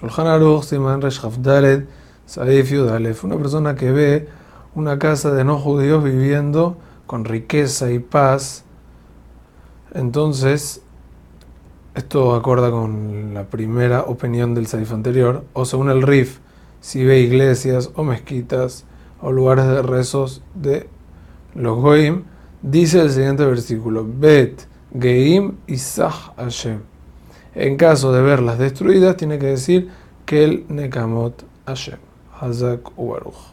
Una persona que ve una casa de no judíos viviendo con riqueza y paz, entonces esto acorda con la primera opinión del Saif anterior, o según el Rif, si ve iglesias o mezquitas o lugares de rezos de los Goim, dice el siguiente versículo: Bet, Geim, Isach Hashem. En caso de verlas destruidas, tiene que decir que el Nekamot Hashem. Hazak Ubaruch.